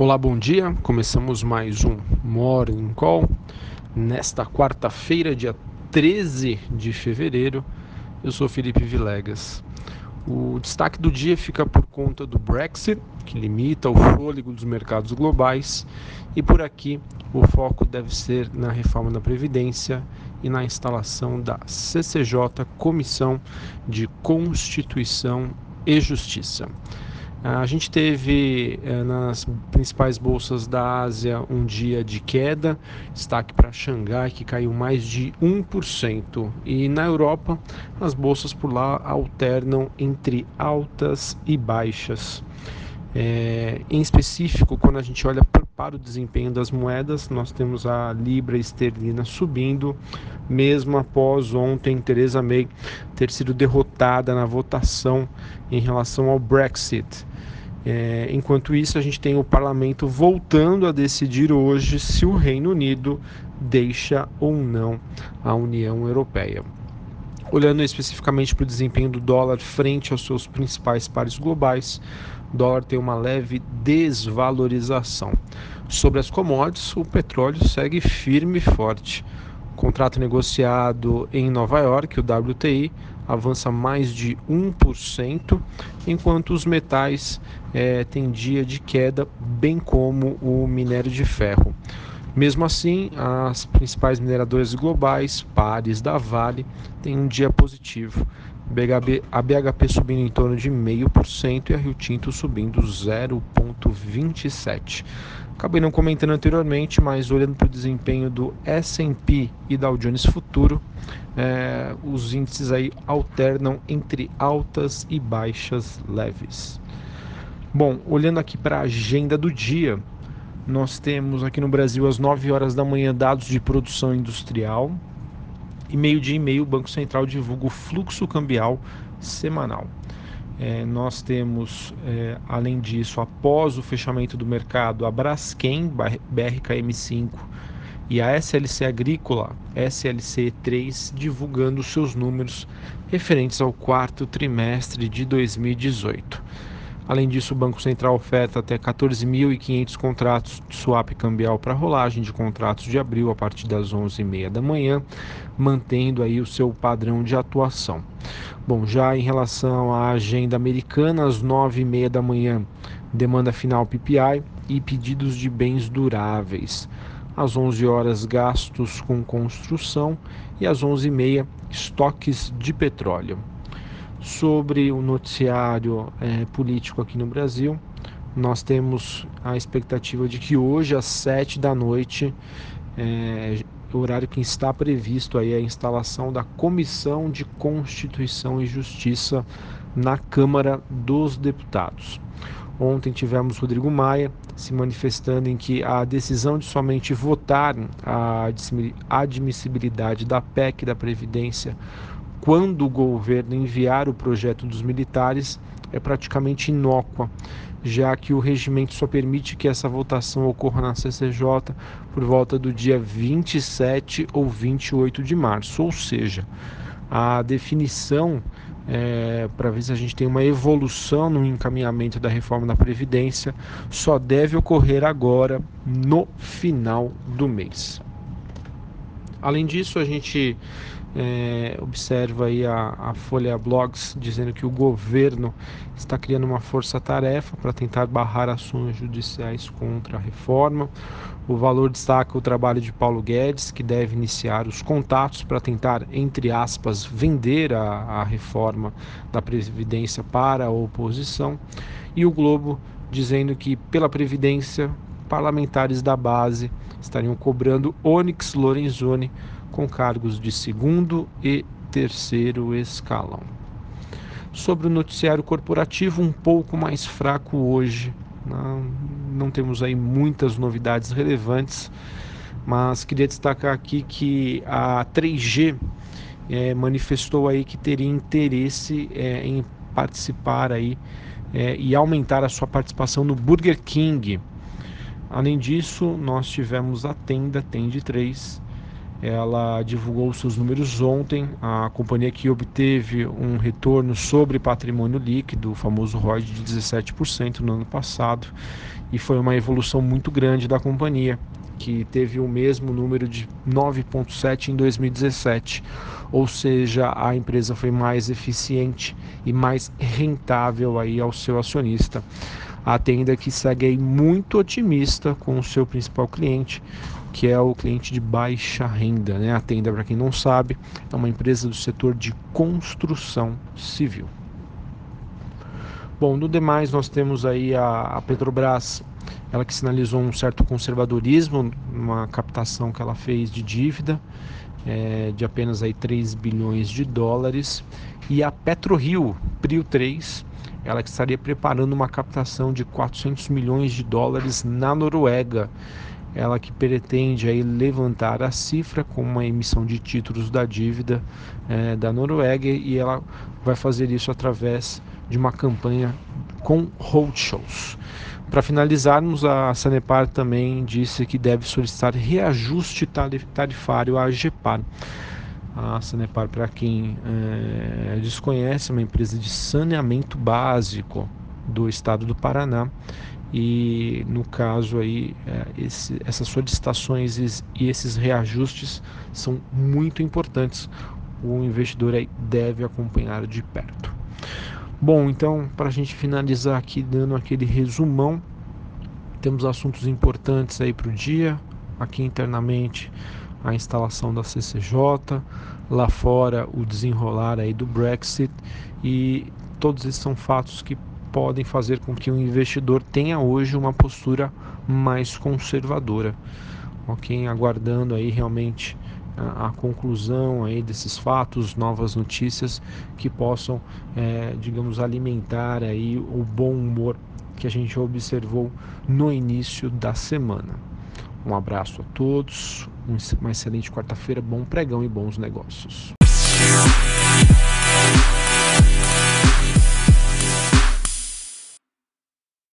Olá, bom dia. Começamos mais um Morning Call nesta quarta-feira, dia 13 de fevereiro. Eu sou Felipe Vilegas. O destaque do dia fica por conta do Brexit, que limita o fôlego dos mercados globais, e por aqui o foco deve ser na reforma da Previdência e na instalação da CCJ Comissão de Constituição e Justiça. A gente teve eh, nas principais bolsas da Ásia um dia de queda, destaque para Xangai, que caiu mais de 1%. E na Europa, as bolsas por lá alternam entre altas e baixas. É, em específico, quando a gente olha para o desempenho das moedas, nós temos a libra esterlina subindo, mesmo após ontem Theresa May ter sido derrotada na votação em relação ao Brexit. É, enquanto isso, a gente tem o parlamento voltando a decidir hoje se o Reino Unido deixa ou não a União Europeia. Olhando especificamente para o desempenho do dólar frente aos seus principais pares globais, o dólar tem uma leve desvalorização. Sobre as commodities, o petróleo segue firme e forte. O contrato negociado em Nova York, o WTI, avança mais de 1%, enquanto os metais é, têm dia de queda, bem como o minério de ferro. Mesmo assim, as principais mineradoras globais, pares da Vale, têm um dia positivo. BHB, a BHP subindo em torno de 0,5% e a Rio Tinto subindo 0,27%. Acabei não comentando anteriormente, mas olhando para o desempenho do S&P e Dow Jones Futuro, é, os índices aí alternam entre altas e baixas leves. Bom, olhando aqui para a agenda do dia, nós temos aqui no Brasil às 9 horas da manhã dados de produção industrial, e meio-dia e meio o Banco Central divulga o fluxo cambial semanal. É, nós temos, é, além disso, após o fechamento do mercado, a Braskem, BRKM5 e a SLC Agrícola, SLC3, divulgando seus números referentes ao quarto trimestre de 2018. Além disso, o Banco Central oferta até 14.500 contratos de swap cambial para rolagem de contratos de abril a partir das 11h30 da manhã, mantendo aí o seu padrão de atuação. Bom, já em relação à agenda americana, às 9h30 da manhã, demanda final PPI e pedidos de bens duráveis. Às 11 horas, gastos com construção e às 11h30, estoques de petróleo sobre o noticiário é, político aqui no Brasil. Nós temos a expectativa de que hoje, às sete da noite, é, o horário que está previsto aí a instalação da Comissão de Constituição e Justiça na Câmara dos Deputados. Ontem tivemos Rodrigo Maia se manifestando em que a decisão de somente votar a admissibilidade da PEC da Previdência quando o governo enviar o projeto dos militares é praticamente inócua, já que o regimento só permite que essa votação ocorra na CCJ por volta do dia 27 ou 28 de março, ou seja, a definição é, para ver se a gente tem uma evolução no encaminhamento da reforma da Previdência só deve ocorrer agora no final do mês. Além disso, a gente é, observa aí a, a, Folha Blogs dizendo que o governo está criando uma força-tarefa para tentar barrar ações judiciais contra a reforma. O Valor destaca o trabalho de Paulo Guedes, que deve iniciar os contatos para tentar, entre aspas, vender a, a reforma da Previdência para a oposição. E o Globo dizendo que, pela Previdência, parlamentares da base estariam cobrando Onyx Lorenzoni com cargos de segundo e terceiro escalão. Sobre o noticiário corporativo, um pouco mais fraco hoje. Não, não temos aí muitas novidades relevantes, mas queria destacar aqui que a 3G é, manifestou aí que teria interesse é, em participar aí é, e aumentar a sua participação no Burger King. Além disso, nós tivemos a tenda Tende 3 ela divulgou seus números ontem. A companhia que obteve um retorno sobre patrimônio líquido, o famoso ROI de 17% no ano passado, e foi uma evolução muito grande da companhia, que teve o mesmo número de 9,7 em 2017. Ou seja, a empresa foi mais eficiente e mais rentável aí ao seu acionista. A que segue muito otimista com o seu principal cliente, que é o cliente de baixa renda. Né? A Tenda, para quem não sabe, é uma empresa do setor de construção civil. Bom, no demais nós temos aí a, a Petrobras, ela que sinalizou um certo conservadorismo, uma captação que ela fez de dívida é, de apenas aí 3 bilhões de dólares, e a PetroRio, Prio 3, ela que estaria preparando uma captação de 400 milhões de dólares na Noruega ela que pretende aí levantar a cifra com uma emissão de títulos da dívida é, da Noruega e ela vai fazer isso através de uma campanha com roadshows. Para finalizarmos, a Sanepar também disse que deve solicitar reajuste tarifário à AGEPAR. A Sanepar, para quem é, desconhece, é uma empresa de saneamento básico do estado do Paraná. E no caso aí é, esse, essas solicitações e esses reajustes são muito importantes. O investidor aí deve acompanhar de perto. Bom então para a gente finalizar aqui dando aquele resumão temos assuntos importantes aí para o dia. Aqui internamente a instalação da CCJ lá fora o desenrolar aí do Brexit e todos esses são fatos que podem fazer com que o investidor tenha hoje uma postura mais conservadora, ok? Aguardando aí realmente a, conclusão aí desses fatos, novas notícias que possam, é, digamos, alimentar aí o bom humor que a gente observou no início da semana. Um abraço a todos, uma excelente quarta-feira, bom pregão e bons negócios.